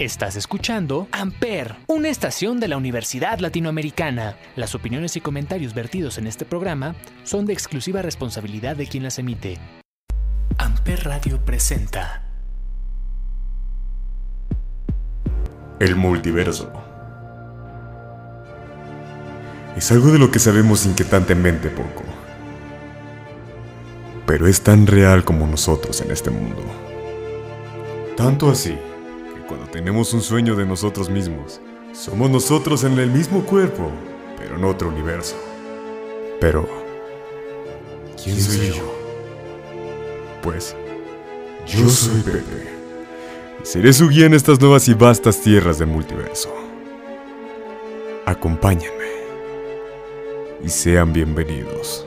Estás escuchando Amper, una estación de la Universidad Latinoamericana. Las opiniones y comentarios vertidos en este programa son de exclusiva responsabilidad de quien las emite. Amper Radio presenta El multiverso. Es algo de lo que sabemos inquietantemente poco. Pero es tan real como nosotros en este mundo. Tanto así tenemos un sueño de nosotros mismos, somos nosotros en el mismo cuerpo, pero en otro universo. Pero, ¿quién soy yo? Pues, yo soy Pepe. Seré su guía en estas nuevas y vastas tierras del multiverso. Acompáñenme. Y sean bienvenidos.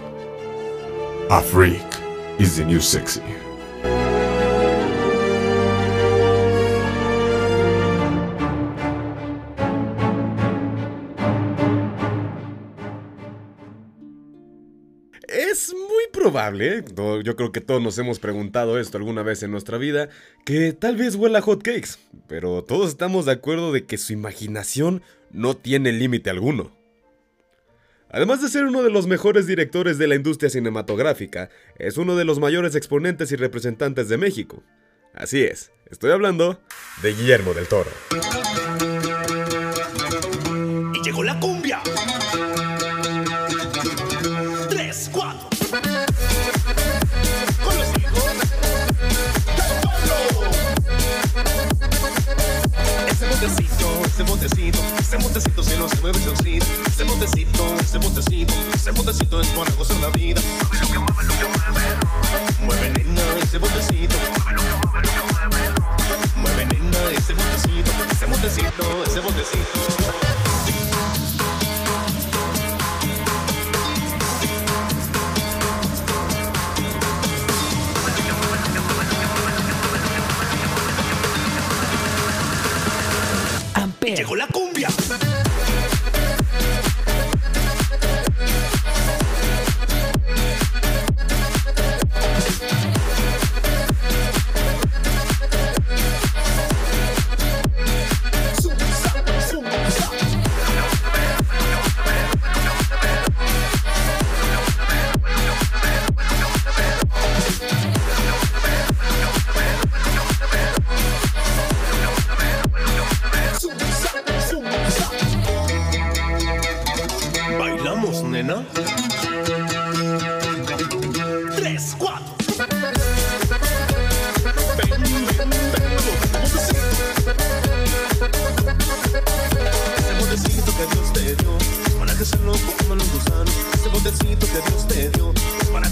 A freak is the new sexy. Probable, yo creo que todos nos hemos preguntado esto alguna vez en nuestra vida, que tal vez huela a hot cakes, pero todos estamos de acuerdo de que su imaginación no tiene límite alguno. Además de ser uno de los mejores directores de la industria cinematográfica, es uno de los mayores exponentes y representantes de México. Así es, estoy hablando de Guillermo del Toro. Ese montecito, ese montecito se nos mueve solcito, ese montecito, ese montecito, ese montecito es para gozar la vida. Mueve lo que mueve, Llegó la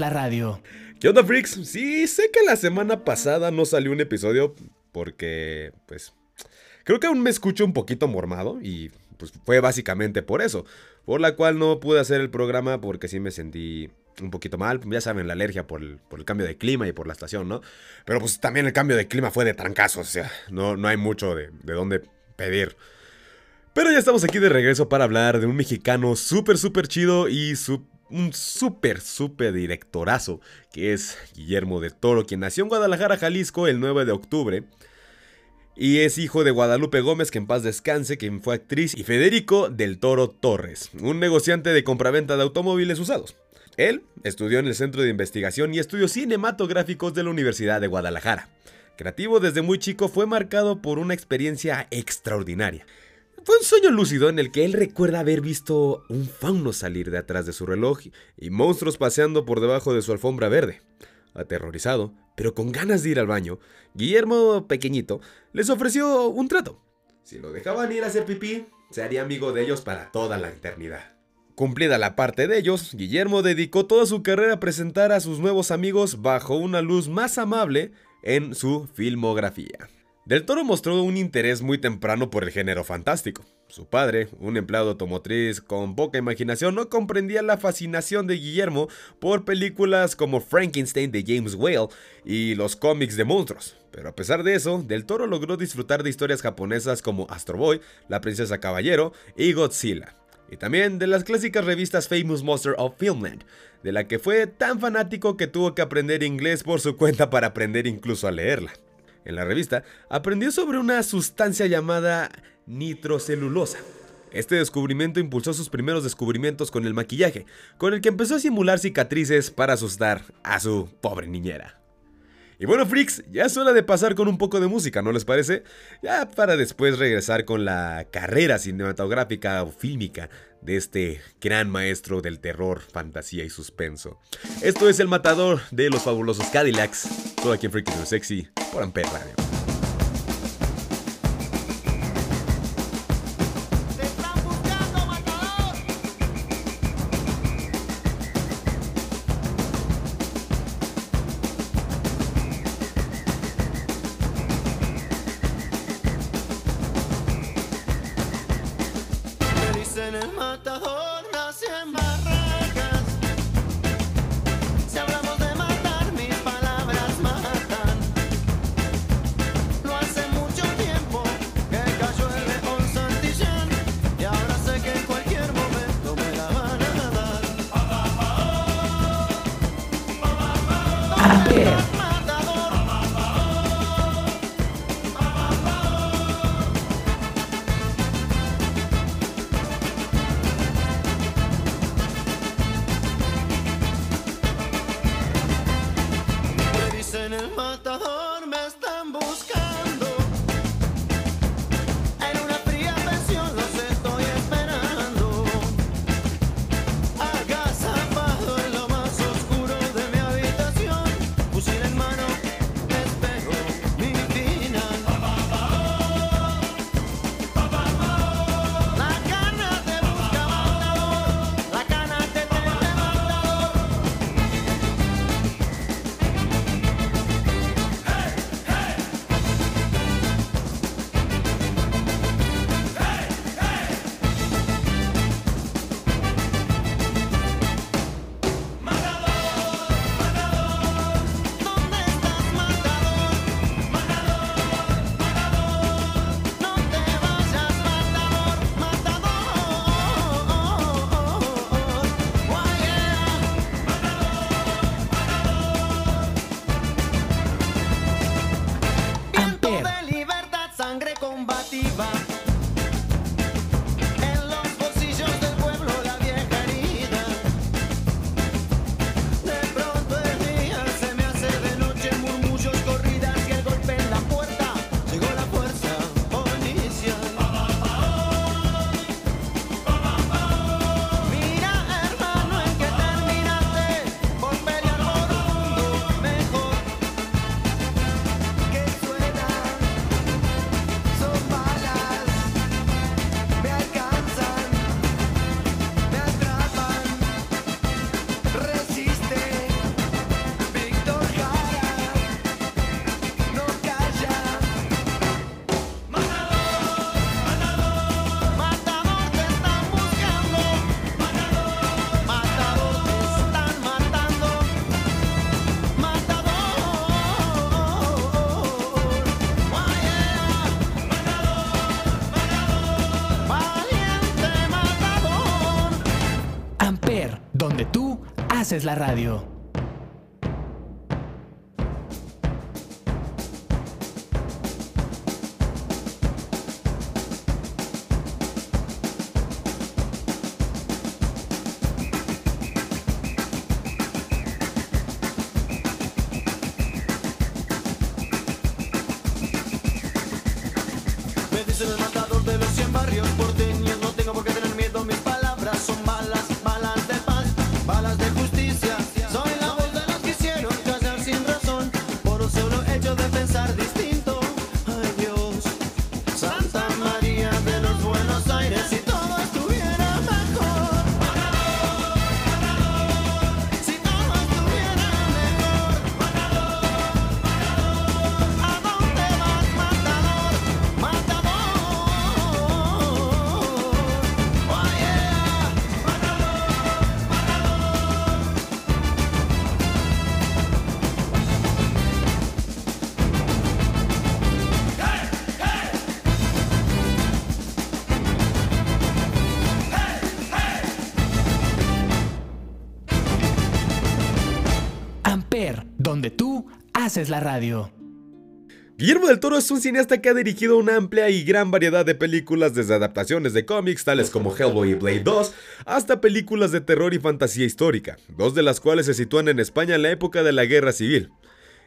la radio. ¿Qué onda, freaks? Sí, sé que la semana pasada no salió un episodio porque, pues, Creo que aún me escucho un poquito mormado y pues fue básicamente por eso, por la cual no pude hacer el programa porque sí me sentí un poquito mal, ya saben, la alergia por el, por el cambio de clima y por la estación, ¿no? Pero pues también el cambio de clima fue de trancazos, o sea, no, no hay mucho de, de dónde pedir. Pero ya estamos aquí de regreso para hablar de un mexicano súper, súper chido y un súper, súper directorazo, que es Guillermo de Toro, quien nació en Guadalajara, Jalisco, el 9 de octubre. Y es hijo de Guadalupe Gómez, que en paz descanse, quien fue actriz, y Federico del Toro Torres, un negociante de compraventa de automóviles usados. Él estudió en el Centro de Investigación y Estudios Cinematográficos de la Universidad de Guadalajara. Creativo desde muy chico, fue marcado por una experiencia extraordinaria. Fue un sueño lúcido en el que él recuerda haber visto un fauno salir de atrás de su reloj y monstruos paseando por debajo de su alfombra verde. Aterrorizado, pero con ganas de ir al baño, Guillermo, pequeñito, les ofreció un trato. Si lo dejaban ir a hacer pipí, se haría amigo de ellos para toda la eternidad. Cumplida la parte de ellos, Guillermo dedicó toda su carrera a presentar a sus nuevos amigos bajo una luz más amable en su filmografía. Del Toro mostró un interés muy temprano por el género fantástico. Su padre, un empleado automotriz con poca imaginación, no comprendía la fascinación de Guillermo por películas como Frankenstein de James Whale y los cómics de monstruos. Pero a pesar de eso, Del Toro logró disfrutar de historias japonesas como Astro Boy, La Princesa Caballero y Godzilla. Y también de las clásicas revistas Famous Monster of Filmland, de la que fue tan fanático que tuvo que aprender inglés por su cuenta para aprender incluso a leerla en la revista, aprendió sobre una sustancia llamada nitrocelulosa. Este descubrimiento impulsó sus primeros descubrimientos con el maquillaje, con el que empezó a simular cicatrices para asustar a su pobre niñera. Y bueno, freaks, ya es hora de pasar con un poco de música, ¿no les parece? Ya para después regresar con la carrera cinematográfica o fílmica de este gran maestro del terror, fantasía y suspenso. Esto es El Matador de los fabulosos Cadillacs, todo aquí en Freaky Sexy por Ampere Radio. Haces la radio. Me dicen el matador de los 100 barrios. Porteños No tengo por qué tener miedo, mis palabras son balas donde tú haces la radio. Guillermo del Toro es un cineasta que ha dirigido una amplia y gran variedad de películas, desde adaptaciones de cómics tales como Hellboy y Blade 2, hasta películas de terror y fantasía histórica, dos de las cuales se sitúan en España en la época de la Guerra Civil,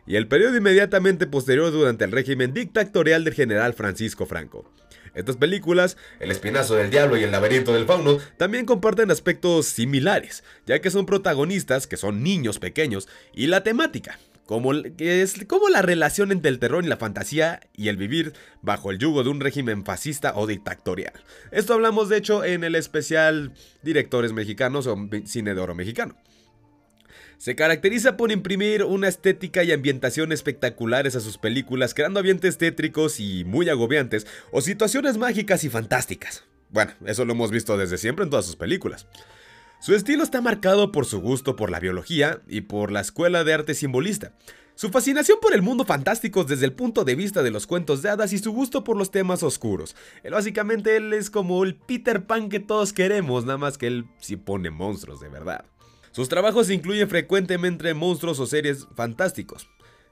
y el periodo inmediatamente posterior durante el régimen dictatorial del general Francisco Franco. Estas películas, El Espinazo del Diablo y El Laberinto del Fauno, también comparten aspectos similares, ya que son protagonistas que son niños pequeños, y la temática, como, es como la relación entre el terror y la fantasía y el vivir bajo el yugo de un régimen fascista o dictatorial. Esto hablamos de hecho en el especial Directores Mexicanos o Cine de Oro Mexicano. Se caracteriza por imprimir una estética y ambientación espectaculares a sus películas, creando ambientes tétricos y muy agobiantes, o situaciones mágicas y fantásticas. Bueno, eso lo hemos visto desde siempre en todas sus películas. Su estilo está marcado por su gusto por la biología y por la escuela de arte simbolista. Su fascinación por el mundo fantástico desde el punto de vista de los cuentos de hadas y su gusto por los temas oscuros. Básicamente él es como el Peter Pan que todos queremos, nada más que él sí pone monstruos de verdad. Sus trabajos incluyen frecuentemente monstruos o seres fantásticos.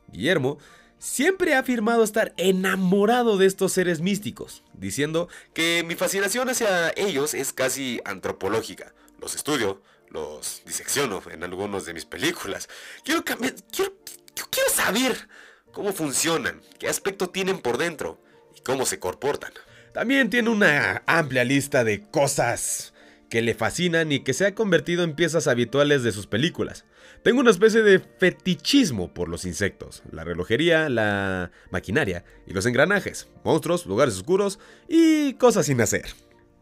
Guillermo siempre ha afirmado estar enamorado de estos seres místicos, diciendo que mi fascinación hacia ellos es casi antropológica. Los estudio, los disecciono en algunas de mis películas. Quiero, cambiar- quiero, quiero saber cómo funcionan, qué aspecto tienen por dentro y cómo se comportan. También tiene una amplia lista de cosas que le fascinan y que se ha convertido en piezas habituales de sus películas. Tengo una especie de fetichismo por los insectos, la relojería, la maquinaria y los engranajes, monstruos, lugares oscuros y cosas sin hacer.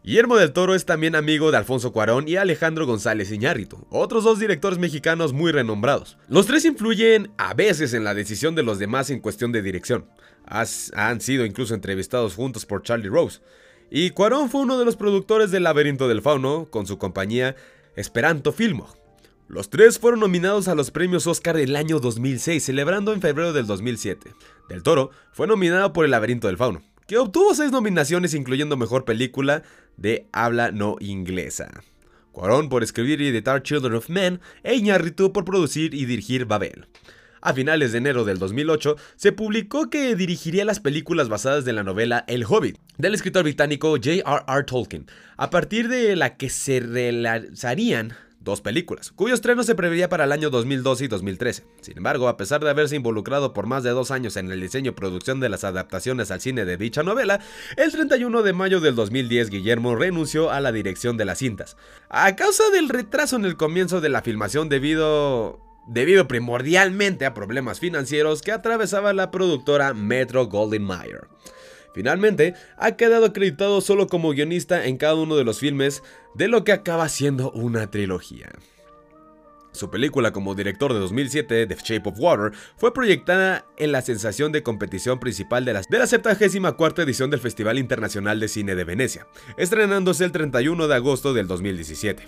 Guillermo del Toro es también amigo de Alfonso Cuarón y Alejandro González Iñárritu, otros dos directores mexicanos muy renombrados. Los tres influyen a veces en la decisión de los demás en cuestión de dirección. Han sido incluso entrevistados juntos por Charlie Rose. Y Cuarón fue uno de los productores del Laberinto del Fauno con su compañía Esperanto Filmo. Los tres fueron nominados a los premios Oscar del año 2006, celebrando en febrero del 2007. Del Toro fue nominado por El laberinto del fauno, que obtuvo seis nominaciones incluyendo Mejor Película de habla no inglesa. Cuarón por escribir y editar Children of Men e Iñárritu por producir y dirigir Babel. A finales de enero del 2008 se publicó que dirigiría las películas basadas en la novela El Hobbit, del escritor británico J.R.R. Tolkien, a partir de la que se realizarían dos películas, cuyo estreno se preveía para el año 2012 y 2013. Sin embargo, a pesar de haberse involucrado por más de dos años en el diseño y producción de las adaptaciones al cine de dicha novela, el 31 de mayo del 2010 Guillermo renunció a la dirección de las cintas, a causa del retraso en el comienzo de la filmación debido debido primordialmente a problemas financieros que atravesaba la productora Metro Goldwyn Mayer. Finalmente, ha quedado acreditado solo como guionista en cada uno de los filmes de lo que acaba siendo una trilogía. Su película como director de 2007, The Shape of Water, fue proyectada en la sensación de competición principal de la, de la 74 edición del Festival Internacional de Cine de Venecia, estrenándose el 31 de agosto del 2017,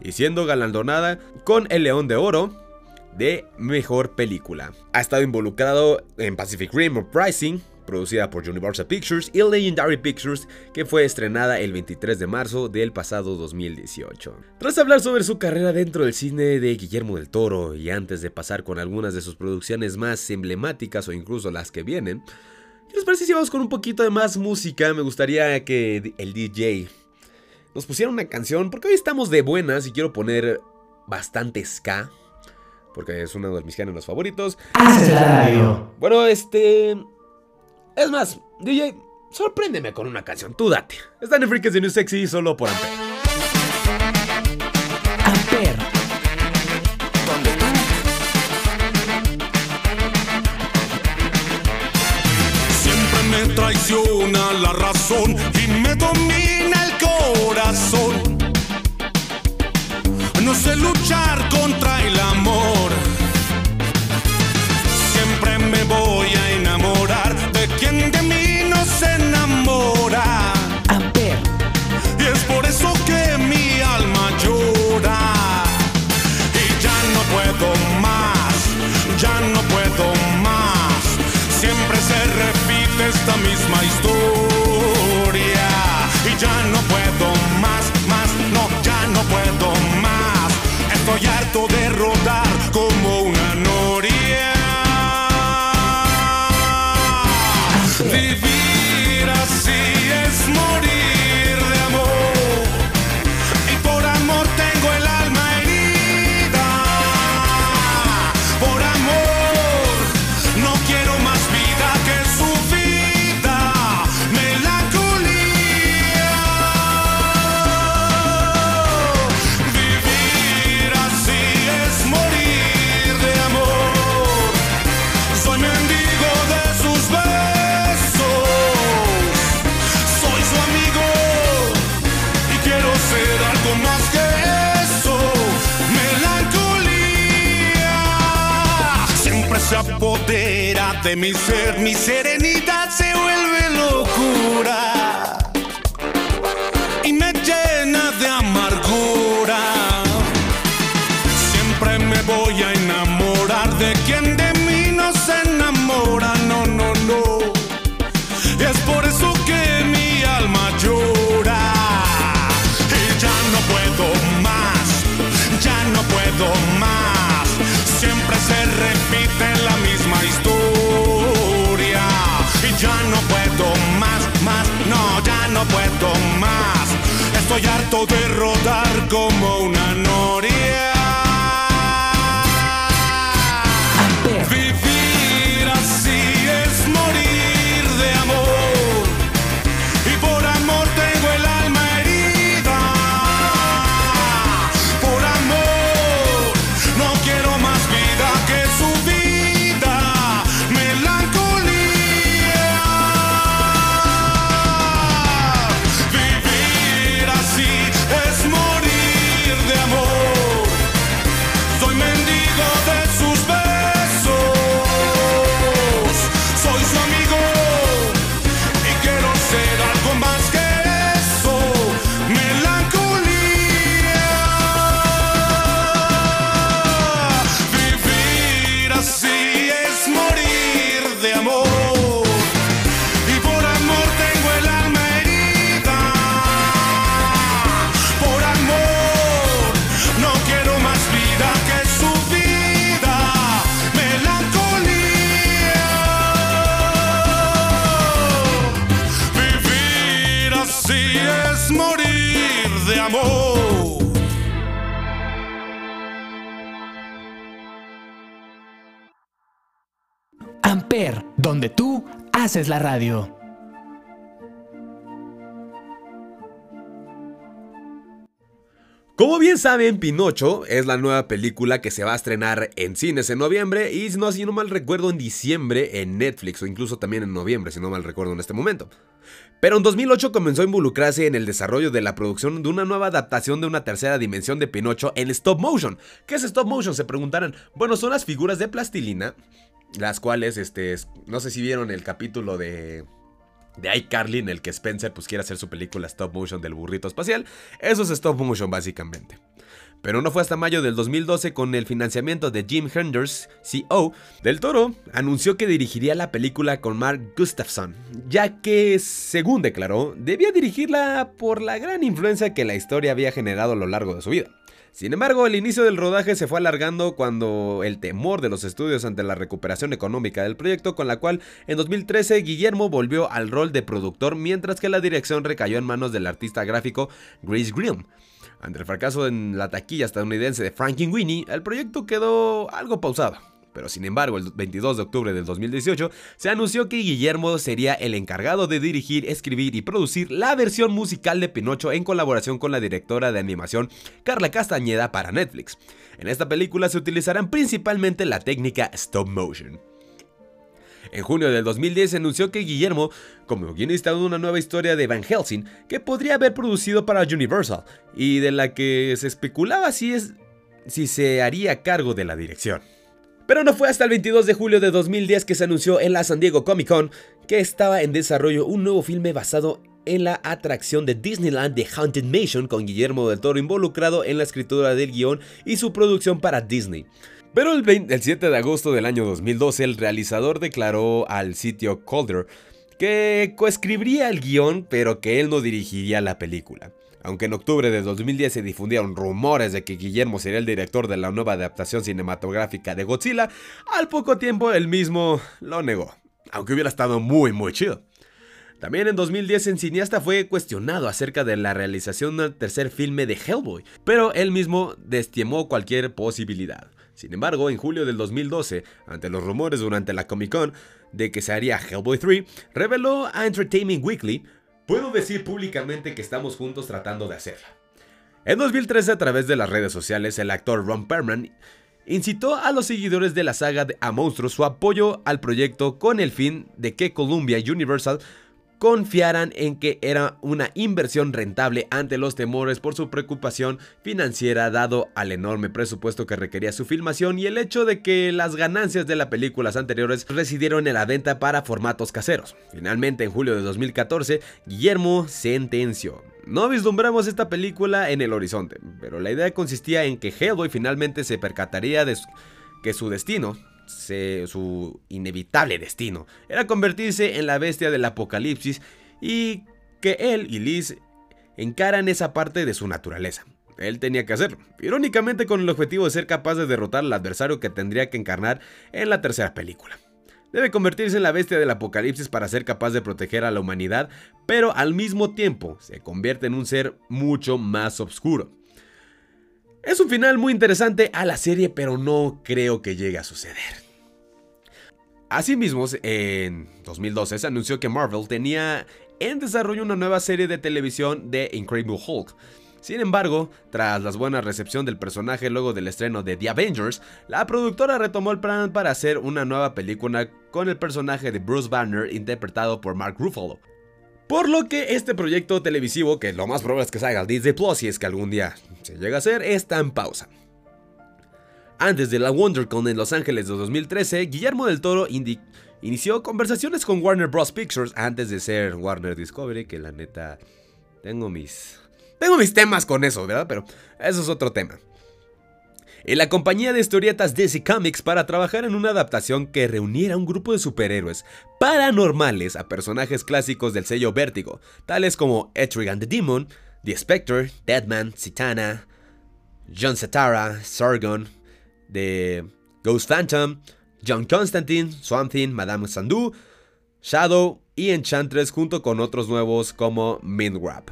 y siendo galardonada con el León de Oro de Mejor Película. Ha estado involucrado en Pacific Rim Uprising, producida por Universal Pictures y Legendary Pictures, que fue estrenada el 23 de marzo del pasado 2018. Tras hablar sobre su carrera dentro del cine de Guillermo del Toro y antes de pasar con algunas de sus producciones más emblemáticas o incluso las que vienen, ¿qué les parece si vamos con un poquito de más música? Me gustaría que el DJ nos pusiera una canción, porque hoy estamos de buenas y quiero poner bastante ska porque es uno de mis géneros favoritos. Bueno, este. Es más, DJ, sorpréndeme con una canción, tú date. Están en Freaks de New Sexy solo por Amper. Amper. Siempre me traiciona la razón y me domina el corazón. No sé luchar contra el amor. De mi ser. Mi serenidad se vuelve locura y me llena de amargura. Siempre me voy a enamorar de quien de mí no se enamora, no, no, no. Es por eso que mi alma llora. Y ya no puedo más, ya no puedo más. Como una donde tú haces la radio. Como bien saben, Pinocho es la nueva película que se va a estrenar en cines en noviembre y no, si no mal recuerdo en diciembre en Netflix o incluso también en noviembre, si no mal recuerdo en este momento. Pero en 2008 comenzó a involucrarse en el desarrollo de la producción de una nueva adaptación de una tercera dimensión de Pinocho en stop motion. ¿Qué es stop motion? Se preguntarán. Bueno, son las figuras de plastilina, las cuales, este, no sé si vieron el capítulo de de iCarly en el que Spencer pues quiere hacer su película stop motion del burrito espacial. Eso es stop motion básicamente. Pero no fue hasta mayo del 2012 con el financiamiento de Jim Henders, CEO, Del Toro anunció que dirigiría la película con Mark Gustafson, ya que, según declaró, debía dirigirla por la gran influencia que la historia había generado a lo largo de su vida. Sin embargo, el inicio del rodaje se fue alargando cuando el temor de los estudios ante la recuperación económica del proyecto, con la cual en 2013 Guillermo volvió al rol de productor mientras que la dirección recayó en manos del artista gráfico Grace Grimm. Ante el fracaso en la taquilla estadounidense de Winnie, el proyecto quedó algo pausado. Pero sin embargo, el 22 de octubre del 2018 se anunció que Guillermo sería el encargado de dirigir, escribir y producir la versión musical de Pinocho en colaboración con la directora de animación Carla Castañeda para Netflix. En esta película se utilizarán principalmente la técnica stop motion. En junio del 2010 se anunció que Guillermo, como guionista de una nueva historia de Van Helsing, que podría haber producido para Universal, y de la que se especulaba si, es, si se haría cargo de la dirección. Pero no fue hasta el 22 de julio de 2010 que se anunció en la San Diego Comic Con que estaba en desarrollo un nuevo filme basado en la atracción de Disneyland de Haunted Mansion con Guillermo del Toro involucrado en la escritura del guion y su producción para Disney. Pero el, 7 de agosto del año 2012 el realizador declaró al sitio Calder que coescribiría el guion pero que él no dirigiría la película. Aunque en octubre de 2010 se difundieron rumores de que Guillermo sería el director de la nueva adaptación cinematográfica de Godzilla, al poco tiempo él mismo lo negó, aunque hubiera estado muy muy chido. También en 2010 el cineasta fue cuestionado acerca de la realización del tercer filme de Hellboy, pero él mismo desestimó cualquier posibilidad. Sin embargo, en julio del 2012, ante los rumores durante la Comic Con de que se haría Hellboy 3, reveló a Entertainment Weekly Puedo decir públicamente que estamos juntos tratando de hacerla. En 2013, a través de las redes sociales, el actor Ron Perlman incitó a los seguidores de la saga de A Monstruo su apoyo al proyecto con el fin de que Columbia Universal confiaran en que era una inversión rentable ante los temores por su preocupación financiera dado al enorme presupuesto que requería su filmación y el hecho de que las ganancias de las películas anteriores residieron en la venta para formatos caseros. Finalmente, en julio de 2014, Guillermo sentenció. No vislumbramos esta película en el horizonte, pero la idea consistía en que Hellboy finalmente se percataría de que su destino su inevitable destino era convertirse en la bestia del apocalipsis y que él y Liz encaran esa parte de su naturaleza. Él tenía que hacerlo, irónicamente con el objetivo de ser capaz de derrotar al adversario que tendría que encarnar en la tercera película. Debe convertirse en la bestia del apocalipsis para ser capaz de proteger a la humanidad, pero al mismo tiempo se convierte en un ser mucho más oscuro. Es un final muy interesante a la serie, pero no creo que llegue a suceder. Asimismo, en 2012 se anunció que Marvel tenía en desarrollo una nueva serie de televisión de Incredible Hulk. Sin embargo, tras la buena recepción del personaje luego del estreno de The Avengers, la productora retomó el plan para hacer una nueva película con el personaje de Bruce Banner interpretado por Mark Ruffalo. Por lo que este proyecto televisivo, que lo más probable es que salga al Disney Plus y es que algún día se llega a hacer, está en pausa. Antes de la WonderCon en Los Ángeles de 2013, Guillermo del Toro inició conversaciones con Warner Bros. Pictures antes de ser Warner Discovery, que la neta tengo mis tengo mis temas con eso, ¿verdad? Pero eso es otro tema en la compañía de historietas DC Comics para trabajar en una adaptación que reuniera un grupo de superhéroes paranormales a personajes clásicos del sello Vértigo, tales como Etrigan the Demon, The Spectre, Deadman, Citana, John Satara, Sargon, The Ghost Phantom, John Constantine, Swamp Thing, Madame Sandu, Shadow y Enchantress junto con otros nuevos como Mindwrap.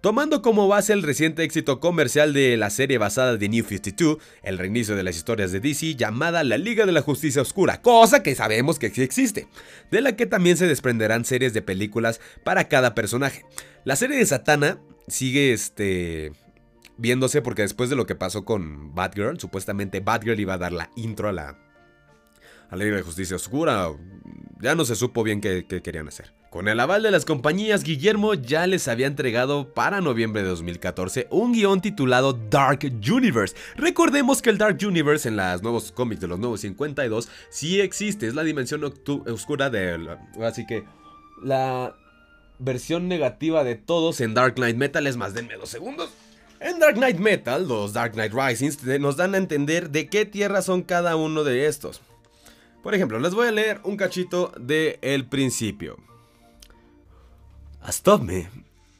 Tomando como base el reciente éxito comercial de la serie basada de New 52, el reinicio de las historias de DC llamada La Liga de la Justicia Oscura, cosa que sabemos que sí existe, de la que también se desprenderán series de películas para cada personaje. La serie de Satana sigue este viéndose porque después de lo que pasó con Batgirl, supuestamente Batgirl iba a dar la intro a la a la Liga de Justicia Oscura, ya no se supo bien qué, querían hacer. Con el aval de las compañías, Guillermo ya les había entregado para noviembre de 2014 un guion titulado Dark Universe. Recordemos que el Dark Universe en los nuevos cómics de los nuevos 52 sí existe, es la dimensión oscura de... Así que la versión negativa de todos en Dark Knight Metal. Es más, denme dos segundos. En Dark Knight Metal, los Dark Knight Risings nos dan a entender de qué tierra son cada uno de estos. Por ejemplo, les voy a leer un cachito de el principio. Stop me,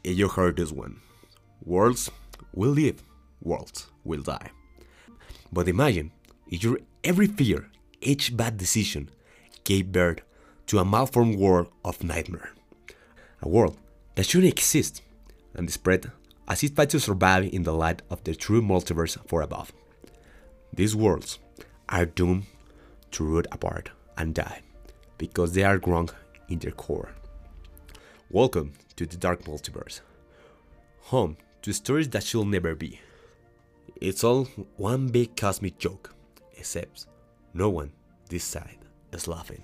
and you heard this one. Worlds will live, worlds will die. But imagine if your every fear, each bad decision gave birth to a malformed world of nightmare. A world that shouldn't exist and spread as it fights to survive in the light of the true multiverse for above. These worlds are doomed to root apart and die because they are wrong in their core. Welcome to the Dark Multiverse, home to stories that should never be. It's all one big cosmic joke, except no one this side is laughing.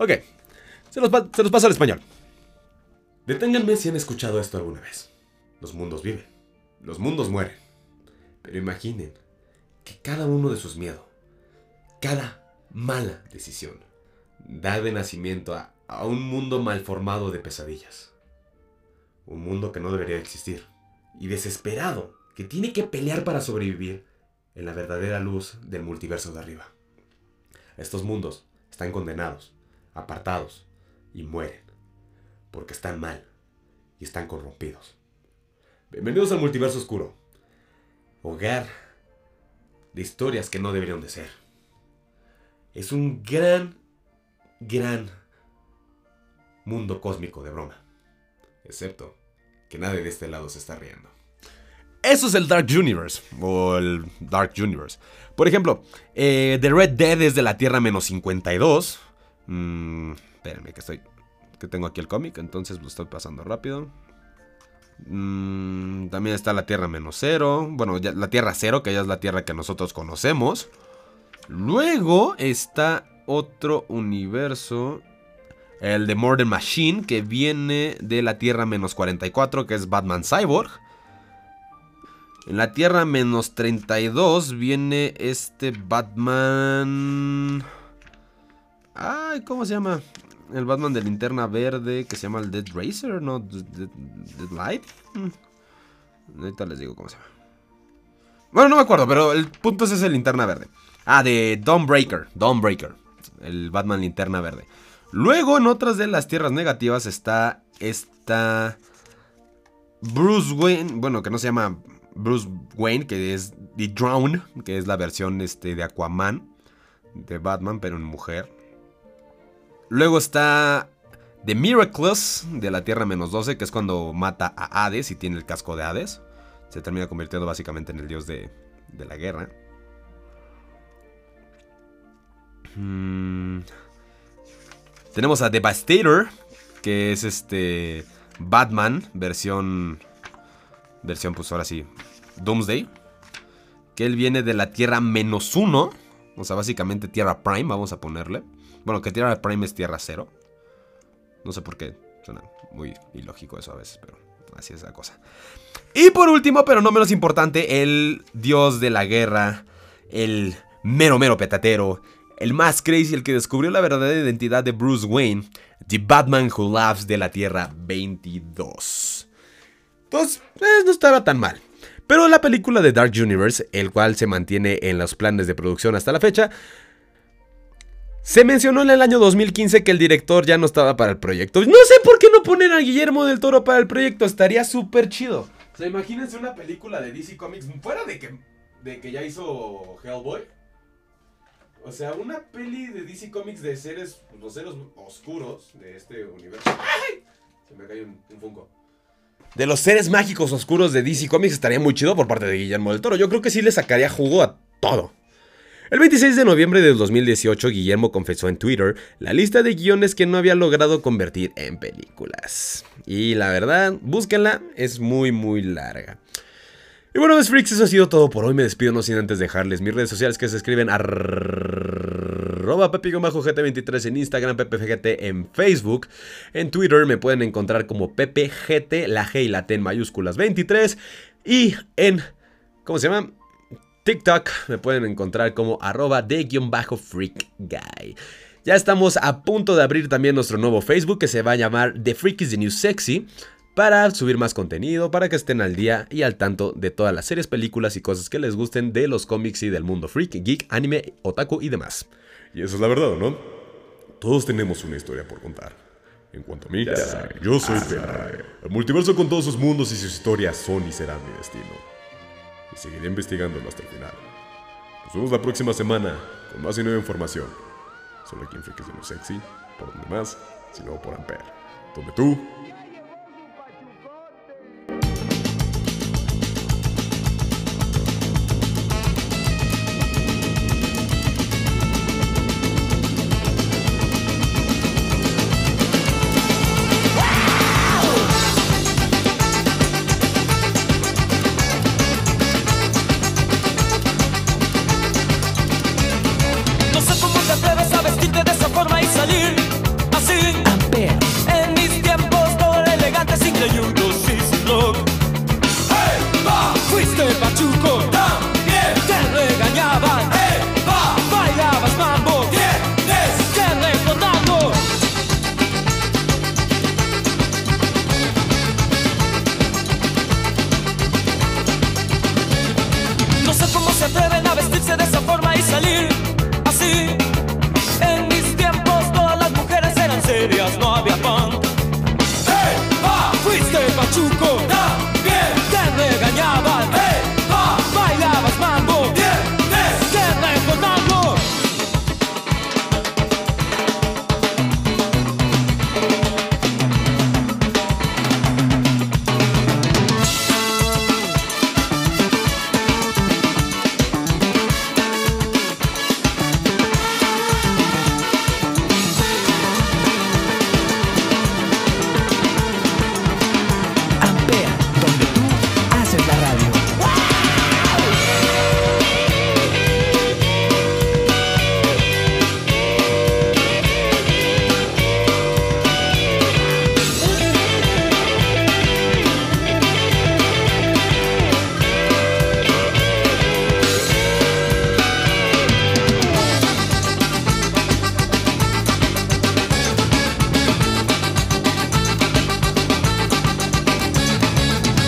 Ok, se los, se los paso al español. Deténganme si han escuchado esto alguna vez. Los mundos viven, los mundos mueren. Pero imaginen que cada uno de sus miedos, cada mala decisión, da de nacimiento a, a un mundo malformado de pesadillas. Un mundo que no debería existir. Y desesperado, que tiene que pelear para sobrevivir en la verdadera luz del multiverso de arriba. Estos mundos están condenados, apartados y mueren. Porque están mal y están corrompidos. Bienvenidos al multiverso oscuro. Hogar de historias que no deberían de ser. Es un gran, gran mundo cósmico de broma. Excepto que nadie de este lado se está riendo. Eso es el Dark Universe. O el Dark Universe. Por ejemplo, eh, The Red Dead es de la Tierra menos 52. Mm, espérenme que estoy. Que tengo aquí el cómic, entonces lo estoy pasando rápido. Mm, también está la Tierra menos cero. Bueno, ya- la Tierra cero, que ya es la Tierra que nosotros conocemos. Luego está otro universo. El de Murder Machine, que viene de la Tierra menos 44, que es Batman Cyborg. En la Tierra menos 32 viene este Batman... Ay, ¿cómo se llama? El Batman de linterna verde que se llama el Dead Racer, ¿no? Dead, Light. Mm. Ahorita les digo cómo se llama. Bueno, no me acuerdo, pero el punto es ese linterna verde. Ah, de Dawnbreaker. Dawnbreaker. El Batman linterna verde. Luego, en otras de las tierras negativas está esta. Bruce Wayne. Bueno, que no se llama Bruce Wayne, que es The Drown, que es la versión este, de Aquaman. De Batman, pero en mujer. Luego está The Miraculous de la Tierra menos 12, que es cuando mata a Hades y tiene el casco de Hades. Se termina convirtiendo básicamente en el dios de, de la guerra. Mm. Tenemos a Devastator, que es este Batman, versión. Versión, pues ahora sí, Doomsday. Que él viene de la Tierra menos uno. O sea, básicamente Tierra Prime, vamos a ponerle. Bueno, que Tierra Prime es Tierra cero. No sé por qué. Suena muy ilógico eso a veces, pero así es la cosa. Y por último, pero no menos importante, el dios de la guerra. El mero mero petatero. El más crazy, el que descubrió la verdadera identidad de Bruce Wayne. The Batman Who Laughs de la Tierra 22. Entonces, pues, no estaba tan mal. Pero la película de Dark Universe, el cual se mantiene en los planes de producción hasta la fecha, se mencionó en el año 2015 que el director ya no estaba para el proyecto. No sé por qué no ponen a Guillermo del Toro para el proyecto, estaría súper chido. O sea, imagínense una película de DC Comics, fuera de que, de que ya hizo Hellboy. O sea, una peli de DC Comics de seres, los seres oscuros de este universo. ¡Ay! Se me cayó un, un Funko. De los seres mágicos oscuros de DC Comics estaría muy chido por parte de Guillermo del Toro. Yo creo que sí le sacaría jugo a todo. El 26 de noviembre del 2018, Guillermo confesó en Twitter la lista de guiones que no había logrado convertir en películas. Y la verdad, búsquenla, es muy muy larga. Y bueno, mis freaks, eso ha sido todo por hoy. Me despido no sin antes dejarles mis redes sociales que se escriben arroba pepe-gt23 en Instagram, pepegt en Facebook. En Twitter me pueden encontrar como ppgt, la G y la T en mayúsculas 23. Y en, ¿cómo se llama? TikTok me pueden encontrar como arroba de guion bajo freak guy. Ya estamos a punto de abrir también nuestro nuevo Facebook que se va a llamar The Freak is the New Sexy para subir más contenido, para que estén al día y al tanto de todas las series, películas y cosas que les gusten de los cómics y del mundo freak, geek, anime, otaku y demás. Y eso es la verdad, ¿no? Todos tenemos una historia por contar. En cuanto a mí, yo soy Perra. El multiverso con todos sus mundos y sus historias son y serán mi destino. Y seguiré investigándolo hasta el final. Nos vemos la próxima semana con más y nueva información. Solo aquí en Freaks de lo Sexy, por donde más, sino por Ampere. Donde tú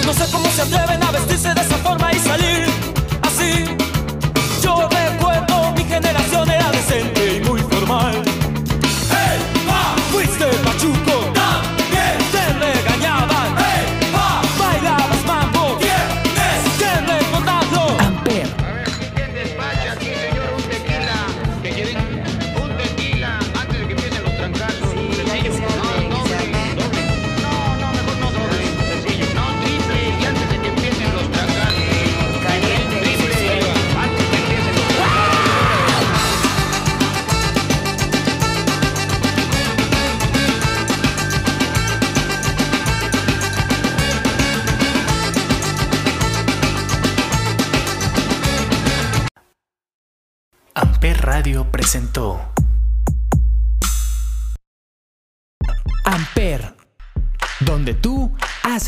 No sé cómo se atreven a vestirse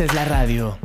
Haces la radio.